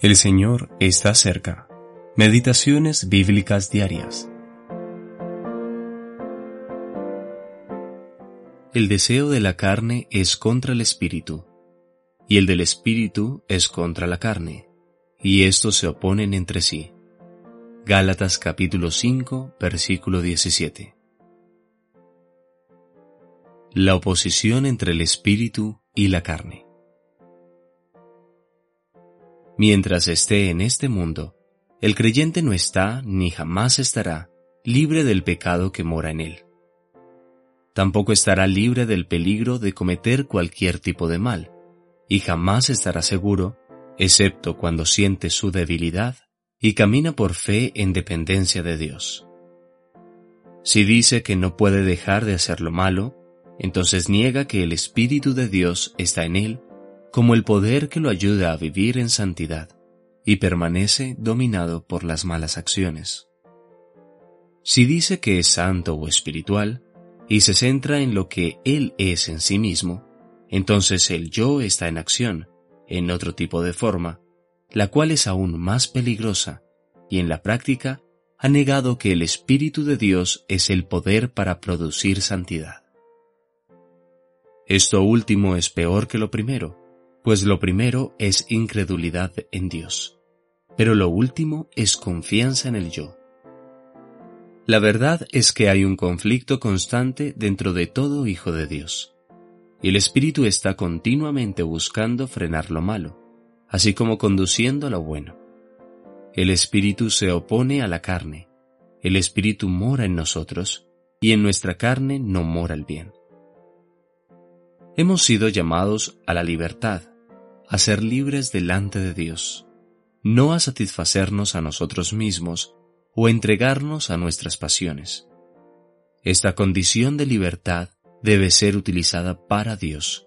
El Señor está cerca. Meditaciones bíblicas diarias. El deseo de la carne es contra el espíritu, y el del espíritu es contra la carne, y estos se oponen entre sí. Gálatas capítulo 5, versículo 17. La oposición entre el espíritu y la carne. Mientras esté en este mundo, el creyente no está ni jamás estará libre del pecado que mora en él. Tampoco estará libre del peligro de cometer cualquier tipo de mal, y jamás estará seguro, excepto cuando siente su debilidad y camina por fe en dependencia de Dios. Si dice que no puede dejar de hacer lo malo, entonces niega que el Espíritu de Dios está en él como el poder que lo ayuda a vivir en santidad y permanece dominado por las malas acciones. Si dice que es santo o espiritual y se centra en lo que él es en sí mismo, entonces el yo está en acción, en otro tipo de forma, la cual es aún más peligrosa, y en la práctica ha negado que el Espíritu de Dios es el poder para producir santidad. Esto último es peor que lo primero, pues lo primero es incredulidad en Dios, pero lo último es confianza en el yo. La verdad es que hay un conflicto constante dentro de todo hijo de Dios, el Espíritu está continuamente buscando frenar lo malo, así como conduciendo lo bueno. El Espíritu se opone a la carne, el Espíritu mora en nosotros, y en nuestra carne no mora el bien. Hemos sido llamados a la libertad, a ser libres delante de Dios, no a satisfacernos a nosotros mismos o entregarnos a nuestras pasiones. Esta condición de libertad debe ser utilizada para Dios.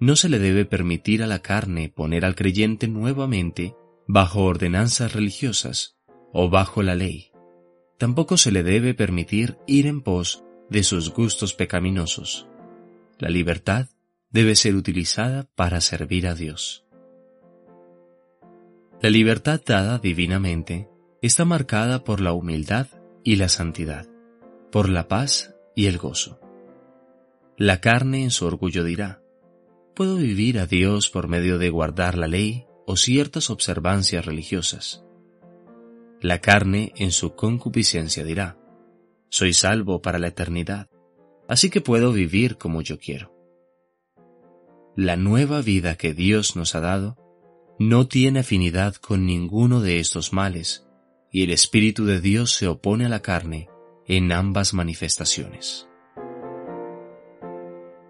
No se le debe permitir a la carne poner al creyente nuevamente bajo ordenanzas religiosas o bajo la ley. Tampoco se le debe permitir ir en pos de sus gustos pecaminosos. La libertad debe ser utilizada para servir a Dios. La libertad dada divinamente está marcada por la humildad y la santidad, por la paz y el gozo. La carne en su orgullo dirá, puedo vivir a Dios por medio de guardar la ley o ciertas observancias religiosas. La carne en su concupiscencia dirá, soy salvo para la eternidad, así que puedo vivir como yo quiero la nueva vida que Dios nos ha dado no tiene afinidad con ninguno de estos males, y el Espíritu de Dios se opone a la carne en ambas manifestaciones.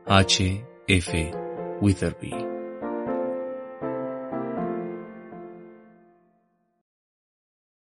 H. F. Witherby